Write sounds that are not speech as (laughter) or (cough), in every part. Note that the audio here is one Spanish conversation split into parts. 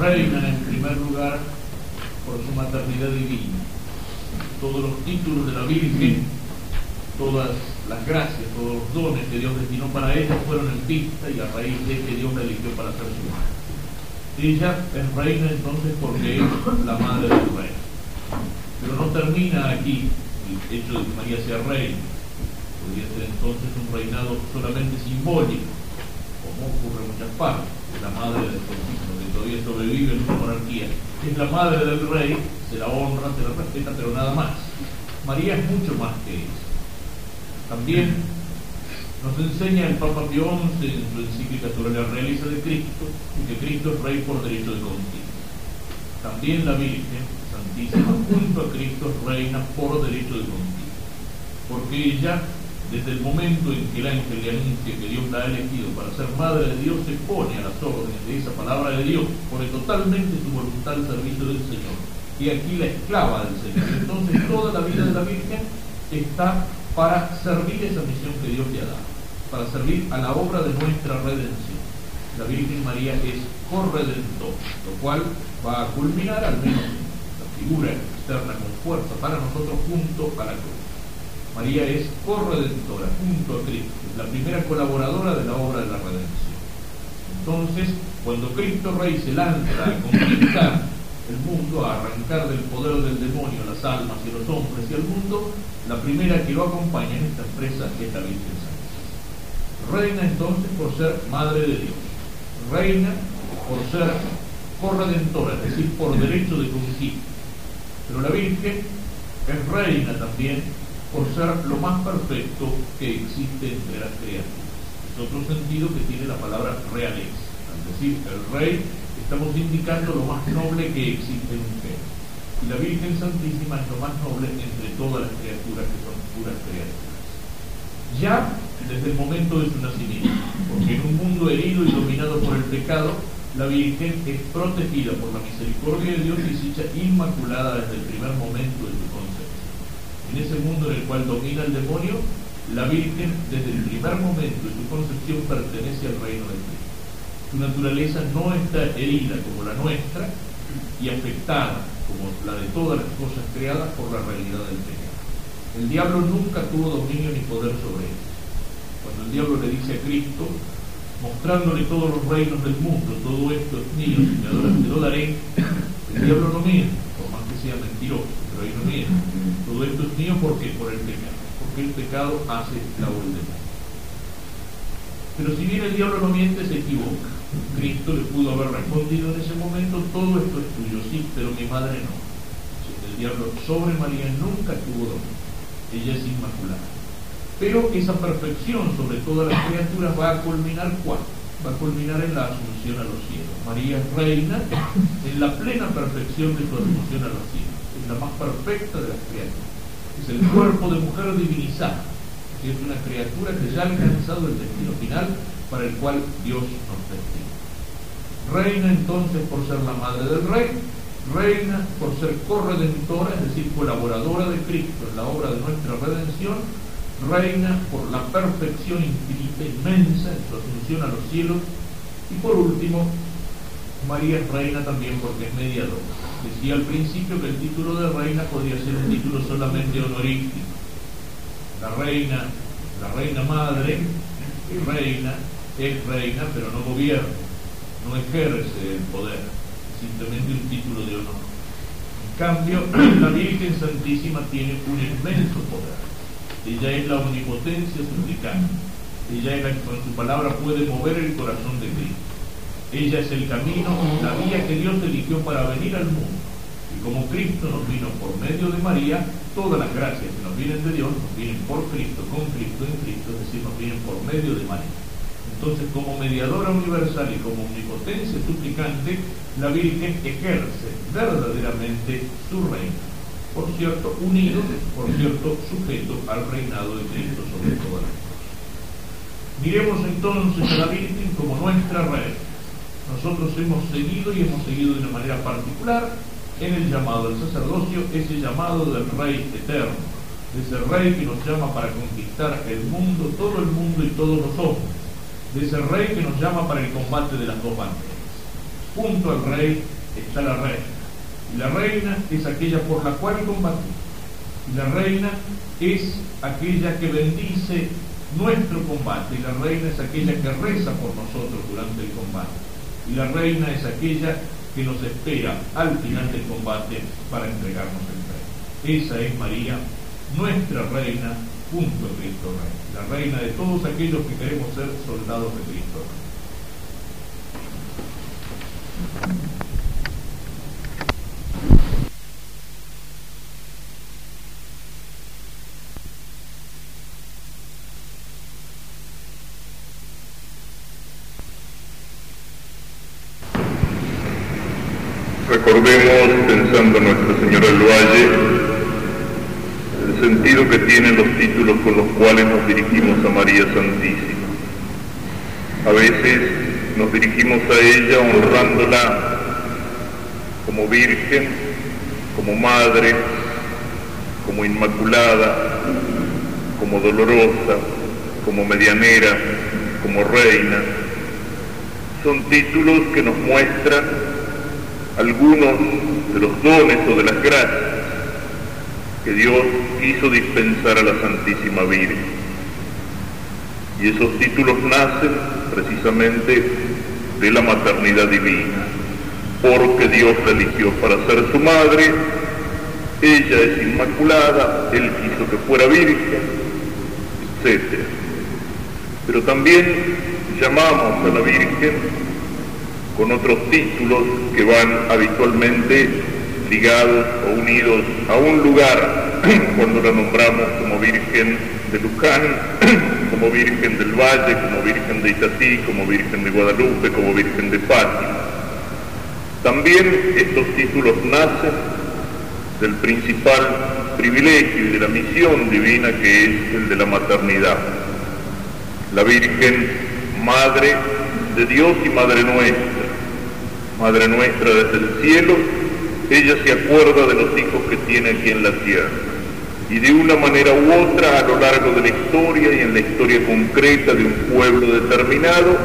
reina en primer lugar por su maternidad divina. Todos los títulos de la Virgen, todas las gracias, todos los dones que Dios destinó para ella fueron en vista y a raíz de que Dios la eligió para ser su madre. Ella es reina entonces porque es la madre del rey. Pero no termina aquí el hecho de que María sea reina. Podría ser entonces un reinado solamente simbólico, como ocurre en muchas partes. Es la madre del que todavía sobrevive en una monarquía. Es la madre del rey, se la honra, se la respeta, pero nada más. María es mucho más que eso. También nos enseña el Papa Pío XI en su encíclica sobre la realeza de Cristo, que Cristo es rey por derecho de conquista. También la Virgen Santísima junto a Cristo reina por derecho de conquista. Porque ella, desde el momento en que el ángel le anuncia que Dios la ha elegido para ser madre de Dios, se pone a las órdenes de esa palabra de Dios, pone totalmente su voluntad al servicio del Señor. Y aquí la esclava del Señor. Entonces toda la vida de la Virgen está para servir esa misión que Dios le ha dado, para servir a la obra de nuestra redención. La Virgen María es corredentor, lo cual va a culminar al menos la figura externa con fuerza para nosotros junto a la. María es corredentora junto a Cristo, la primera colaboradora de la obra de la redención. Entonces, cuando Cristo Rey se lanza a conquistar el mundo, a arrancar del poder del demonio las almas y los hombres y el mundo, la primera que lo acompaña en esta empresa es la Virgen Santa. Reina entonces por ser Madre de Dios, reina por ser corredentora, es decir, por derecho de conquista. Pero la Virgen es reina también por ser lo más perfecto que existe entre las criaturas. Es otro sentido que tiene la palabra realeza. Es decir, el rey estamos indicando lo más noble que existe en un género. Y la Virgen Santísima es lo más noble entre todas las criaturas que son puras criaturas. Ya desde el momento de su nacimiento, porque en un mundo herido y dominado por el pecado, la Virgen es protegida por la misericordia de Dios y se inmaculada desde el primer momento de su concepción. En ese mundo en el cual domina el demonio, la Virgen desde el primer momento de su concepción pertenece al reino de Cristo. Su naturaleza no está herida como la nuestra y afectada como la de todas las cosas creadas por la realidad del pecado. El diablo nunca tuvo dominio ni poder sobre él. Cuando el diablo le dice a Cristo, mostrándole todos los reinos del mundo, todo esto es mío, si me adoras te lo daré, el diablo no miente, mentiroso, pero ahí no miente. Todo esto es mío ¿por qué? Por el pecado, porque el pecado hace la voluntad. Pero si bien el diablo no miente, se equivoca. Cristo le pudo haber respondido en ese momento, todo esto es tuyo, sí, pero mi madre no. El diablo sobre María nunca tuvo dominio. Ella es inmaculada. Pero esa perfección sobre todas las criaturas va a culminar ¿cuándo? Va a culminar en la asunción a los cielos. María es reina en la plena perfección de su asunción a los cielos. Es la más perfecta de las criaturas. Es el cuerpo de mujer divinizada. Es una criatura que ya ha alcanzado el destino final para el cual Dios nos destina. Reina entonces por ser la madre del rey, reina por ser corredentora, es decir, colaboradora de Cristo en la obra de nuestra redención, reina por la perfección infinita, inmensa en su asunción a los cielos, y por último, María es reina también porque es mediadora. Decía al principio que el título de reina podría ser un título solamente honorífico. La reina, la reina madre, reina, es reina, pero no gobierna, no ejerce el poder, simplemente un título de honor. En cambio, (clears throat) la Virgen Santísima tiene un inmenso poder. Ella es la omnipotencia suplicante. Ella es la que con su palabra puede mover el corazón de Cristo. Ella es el camino, la vía que Dios eligió para venir al mundo. Y como Cristo nos vino por medio de María, todas las gracias que nos vienen de Dios nos vienen por Cristo, con Cristo, en Cristo, es decir, nos vienen por medio de María. Entonces, como mediadora universal y como omnipotencia suplicante, la Virgen ejerce verdaderamente su reino. Por cierto, unido, por cierto, sujeto al reinado de Cristo sobre todas las cosas. Miremos entonces a la Virgen como nuestra reina. Nosotros hemos seguido y hemos seguido de una manera particular en el llamado al sacerdocio, ese llamado del Rey eterno, de ese Rey que nos llama para conquistar el mundo, todo el mundo y todos los hombres de ese rey que nos llama para el combate de las dos banderas. junto al rey está la reina. La reina es aquella por la cual combatimos. La reina es aquella que bendice nuestro combate. Y la reina es aquella que reza por nosotros durante el combate. Y la reina es aquella que nos espera al final del combate para entregarnos el rey. Esa es María, nuestra reina, junto a Cristo Rey. La reina de todos aquellos que queremos ser soldados de Cristo Rey. Recordemos, pensando Nuestra Señora del Valle, el sentido que tienen los títulos con los cuales nos dirigimos a María Santísima. A veces nos dirigimos a ella honrándola como Virgen, como Madre, como Inmaculada, como Dolorosa, como Medianera, como Reina. Son títulos que nos muestran algunos de los dones o de las gracias que Dios quiso dispensar a la Santísima Virgen. Y esos títulos nacen precisamente de la maternidad divina, porque Dios la eligió para ser su madre, ella es inmaculada, Él quiso que fuera virgen, etc. Pero también llamamos a la Virgen con otros títulos que van habitualmente ligados o unidos a un lugar (clears throat) cuando la nombramos como Virgen de Luján, (clears throat) como Virgen del Valle, como Virgen de Itatí, como Virgen de Guadalupe, como Virgen de Fátima. También estos títulos nacen del principal privilegio y de la misión divina que es el de la maternidad. La Virgen, Madre de Dios y Madre nuestra, Madre nuestra desde el cielo, ella se acuerda de los hijos que tiene aquí en la tierra. Y de una manera u otra, a lo largo de la historia y en la historia concreta de un pueblo determinado,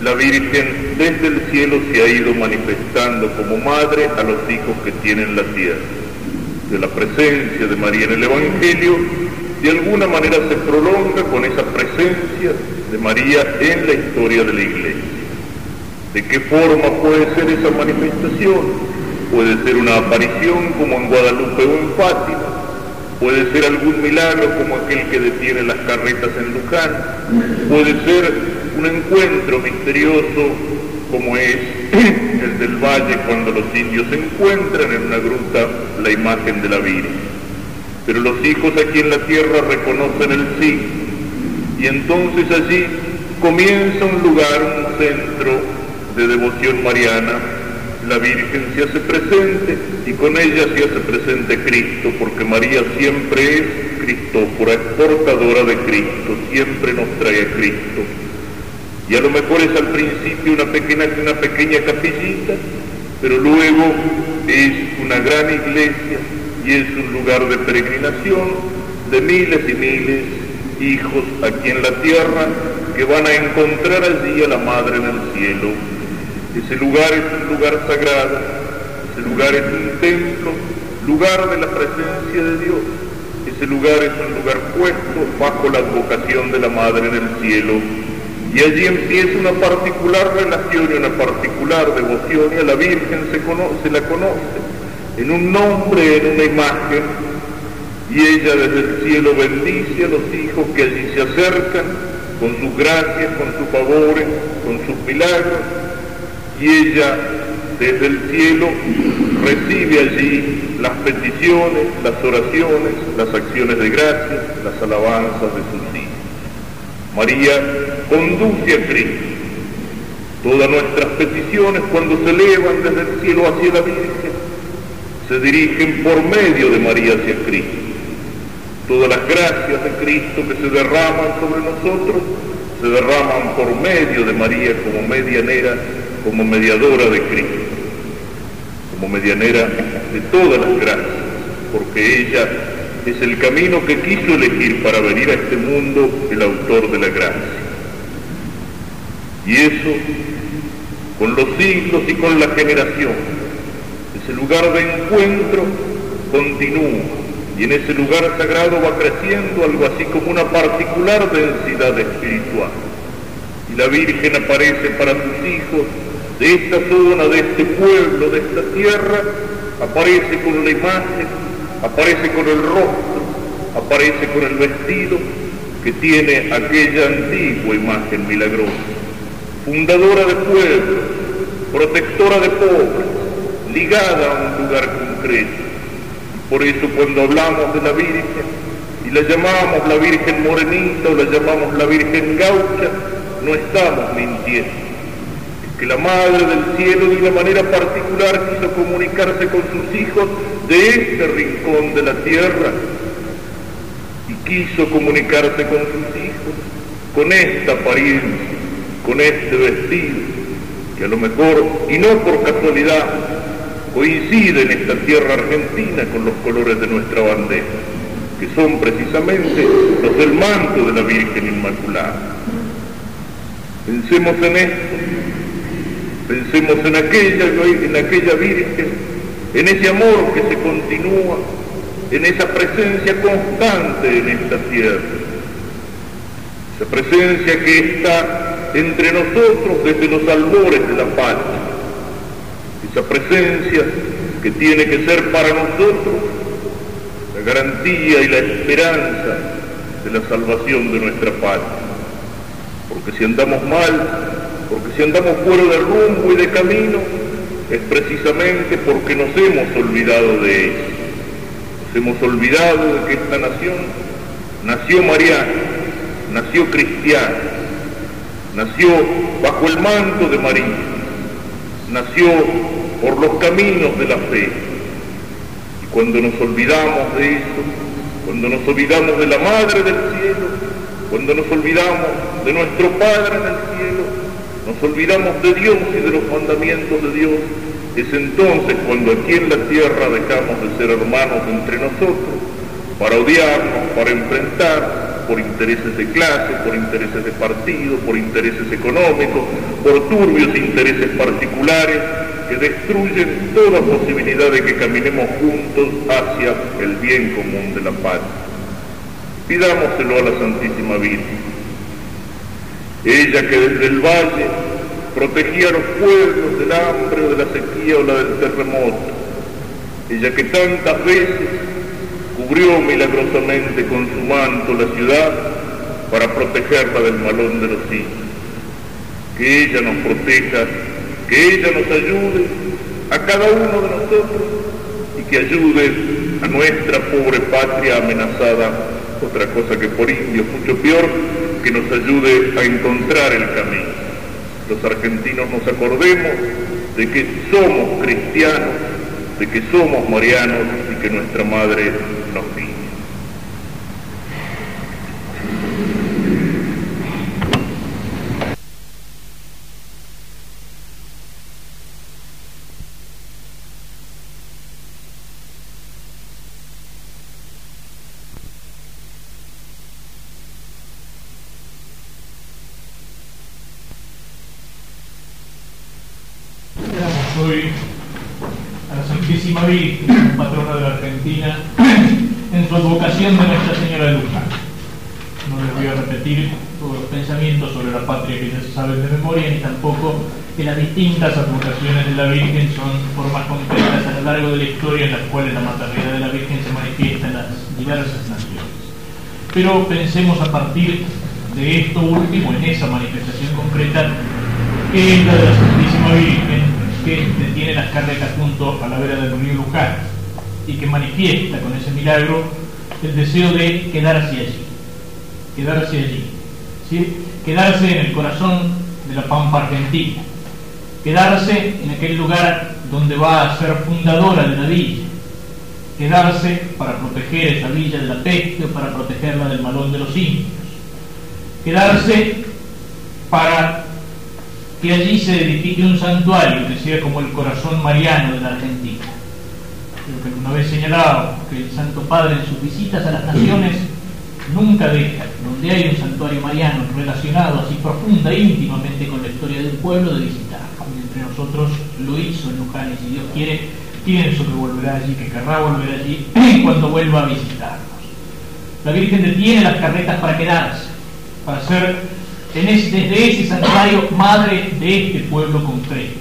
la Virgen desde el cielo se ha ido manifestando como madre a los hijos que tiene en la tierra. De la presencia de María en el Evangelio, de alguna manera se prolonga con esa presencia de María en la historia de la Iglesia. ¿De qué forma puede ser esa manifestación? Puede ser una aparición como en Guadalupe o en Fátima, puede ser algún milagro como aquel que detiene las carretas en Luján, puede ser un encuentro misterioso como es (clears throat) el del valle cuando los indios encuentran en una gruta la imagen de la Virgen. Pero los hijos aquí en la tierra reconocen el sí y entonces allí comienza un lugar, un centro de devoción mariana, la Virgen se hace presente y con ella se hace presente Cristo, porque María siempre es Cristófora, es portadora de Cristo, siempre nos trae a Cristo. Y a lo mejor es al principio una pequeña, una pequeña capillita, pero luego es una gran iglesia y es un lugar de peregrinación de miles y miles hijos aquí en la tierra que van a encontrar allí a la Madre en el cielo ese lugar es un lugar sagrado, ese lugar es un templo, lugar de la presencia de Dios. Ese lugar es un lugar puesto bajo la advocación de la Madre en el cielo. Y allí empieza una particular relación y una particular devoción y a la Virgen se, la conoce en un nombre, en una imagen. Y ella desde el cielo bendice a los hijos que allí se acercan con sus gracias, con sus favores, con sus milagros y ella desde el cielo recibe allí las peticiones, las oraciones, las acciones de gracia, las alabanzas de sus hijos. María conduce a Cristo. Todas nuestras peticiones cuando se elevan desde el cielo hacia la Virgen se dirigen por medio de María hacia Cristo. Todas las gracias de Cristo que se derraman sobre nosotros se derraman por medio de María como medianera como mediadora de Cristo, como medianera de todas las gracias, porque ella es el camino que quiso elegir para venir a este mundo el autor de la gracia. Y eso, con los siglos y con la generación. Ese lugar de encuentro continúa y en ese lugar sagrado va creciendo algo así como una particular densidad espiritual. Y la Virgen aparece para sus hijos de esta zona, de este pueblo, de esta tierra, aparece con la imagen, aparece con el rostro, aparece con el vestido que tiene aquella antigua imagen milagrosa, fundadora de pueblos, protectora de pobres, ligada a un lugar concreto. Por eso cuando hablamos de la Virgen y la llamamos la Virgen Morenita o la llamamos la Virgen Gaucha, no estamos mintiendo. Que la Madre del Cielo de una manera particular quiso comunicarse con sus hijos de este rincón de la tierra y quiso comunicarse con sus hijos con esta apariencia, con este vestido, que a lo mejor, y no por casualidad, coincide en esta tierra argentina con los colores de nuestra bandera, que son precisamente los del manto de la Virgen Inmaculada. Pensemos en esto, pensemos en aquella, en aquella Virgen, en ese amor que se continúa, en esa presencia constante en esta tierra, esa presencia que está entre nosotros desde los albores de la patria. Esa presencia que tiene que ser para nosotros la garantía y la esperanza de la salvación de nuestra patria. Porque si andamos mal, porque si andamos fuera de rumbo y de camino, es precisamente porque nos hemos olvidado de eso. Nos hemos olvidado de que esta nación nació mariana, nació cristiana, nació bajo el manto de María, nació por los caminos de la fe. Y cuando nos olvidamos de eso, cuando nos olvidamos de la Madre del Cielo, cuando nos olvidamos de nuestro Padre en el cielo, nos olvidamos de Dios y de los mandamientos de Dios, es entonces cuando aquí en la tierra dejamos de ser hermanos entre nosotros, para odiarnos, para enfrentar, por intereses de clase, por intereses de partido, por intereses económicos, por turbios intereses particulares, que destruyen toda posibilidad de que caminemos juntos hacia el bien común de la paz. Pidámoselo a la Santísima Virgen. Ella que desde el valle protegía a los pueblos del hambre o de la sequía o la del terremoto. Ella que tantas veces cubrió milagrosamente con su manto la ciudad para protegerla del malón de los hijos. Que ella nos proteja que ella nos ayude a cada uno de nosotros y que ayude a nuestra pobre patria amenazada, otra cosa que por indios, mucho peor, que nos ayude a encontrar el camino. Los argentinos nos acordemos de que somos cristianos, de que somos marianos y que nuestra madre nos pide. hoy a Virgen, patrona de la Argentina, en su advocación de Nuestra Señora de Luján. No les voy a repetir todos los pensamientos sobre la patria que ya se saben de memoria, ni tampoco que las distintas advocaciones de la Virgen son formas concretas a lo largo de la historia en las cuales la maternidad de la Virgen se manifiesta en las diversas naciones. Pero pensemos a partir de esto último, en esa manifestación concreta, que es la de la Santísima Virgen, que detiene las carretas junto a la vera del río Luján y que manifiesta con ese milagro el deseo de quedarse allí, quedarse allí, ¿sí? quedarse en el corazón de la Pampa Argentina, quedarse en aquel lugar donde va a ser fundadora de la villa, quedarse para proteger esa villa de la peste o para protegerla del malón de los indios, quedarse para que allí se edifique un santuario que sea como el corazón mariano de la Argentina. Lo que una vez señalado que el Santo Padre en sus visitas a las naciones nunca deja, donde hay un santuario mariano relacionado así profunda, íntimamente con la historia del pueblo, de visitar. entre nosotros, lo hizo en Luján y si Dios quiere, pienso que volverá allí, que querrá volver allí (clears throat) cuando vuelva a visitarnos. La Virgen detiene las carretas para quedarse, para ser desde ese santuario madre de este pueblo concreto.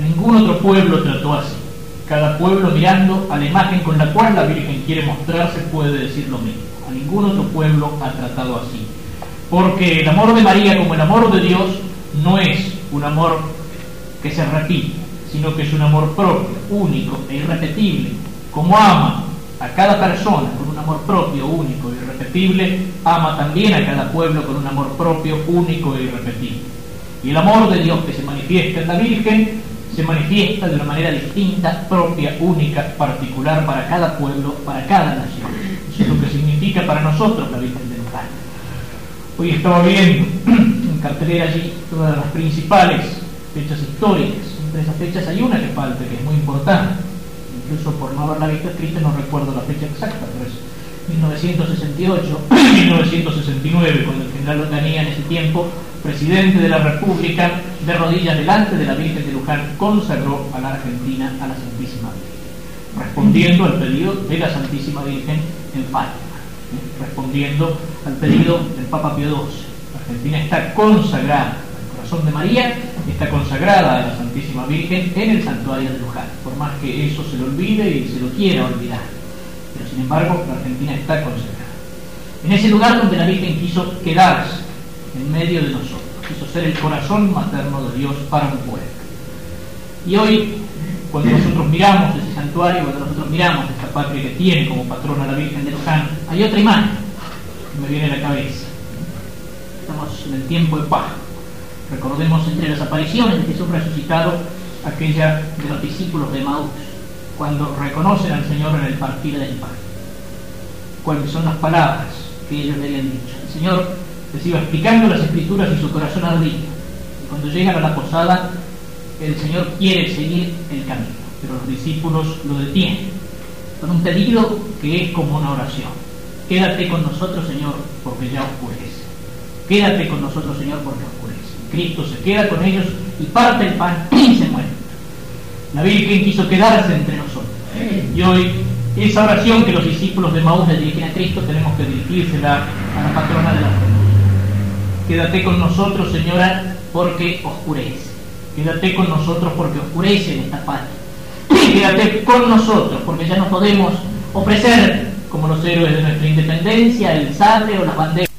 Ningún otro pueblo trató así. Cada pueblo mirando a la imagen con la cual la Virgen quiere mostrarse puede decir lo mismo. A ningún otro pueblo ha tratado así. Porque el amor de María como el amor de Dios no es un amor que se repite, sino que es un amor propio, único e irrepetible. Como ama a cada persona amor propio, único e irrepetible, ama también a cada pueblo con un amor propio, único e irrepetible. Y el amor de Dios que se manifiesta en la Virgen se manifiesta de una manera distinta, propia, única, particular para cada pueblo, para cada nación. Eso es lo que significa para nosotros la Virgen de. Hoy estaba viendo (clears throat) en cartelera allí todas las principales fechas históricas. Entre esas fechas hay una que falta, que es muy importante. Incluso por no haberla visto escrita no recuerdo la fecha exacta, pero es 1968, 1969, (coughs) cuando el general Onganía en ese tiempo, presidente de la República, de rodillas delante de la Virgen de Luján, consagró a la Argentina a la Santísima Virgen, respondiendo al pedido de la Santísima Virgen en Fátima, respondiendo al pedido del Papa Pío XII. Argentina está consagrada al corazón de María, está consagrada a la Santísima Virgen en el santuario de Luján, por más que eso se lo olvide y se lo quiera olvidar. Sin embargo, la Argentina está consagrada. En ese lugar donde la Virgen quiso quedarse en medio de nosotros, quiso ser el corazón materno de Dios para un pueblo. Y hoy, cuando nosotros miramos ese santuario, cuando nosotros miramos esta patria que tiene como patrona la Virgen de Luján, hay otra imagen que me viene a la cabeza. Estamos en el tiempo de paz. Recordemos entre las apariciones de Jesús resucitado aquella de los discípulos de Maús, cuando reconocen al Señor en el partir del pan. ¿Cuáles son las palabras que ellos le habían dicho? El Señor les iba explicando las escrituras y su corazón ardía. Y cuando llegan a la posada, el Señor quiere seguir el camino, pero los discípulos lo detienen con un pedido que es como una oración. Quédate con nosotros, Señor, porque ya oscurece. Quédate con nosotros, Señor, porque oscurece. Cristo se queda con ellos y parte el pan y se muere. La Virgen quiso quedarse entre nosotros. Y hoy esa oración que los discípulos de Maús le dirigen a Cristo tenemos que dirigírsela a la patrona de la fe. Quédate con nosotros, Señora, porque oscurece. Quédate con nosotros porque oscurece en esta patria. Quédate con nosotros porque ya no podemos ofrecer como los héroes de nuestra independencia el sable o las banderas.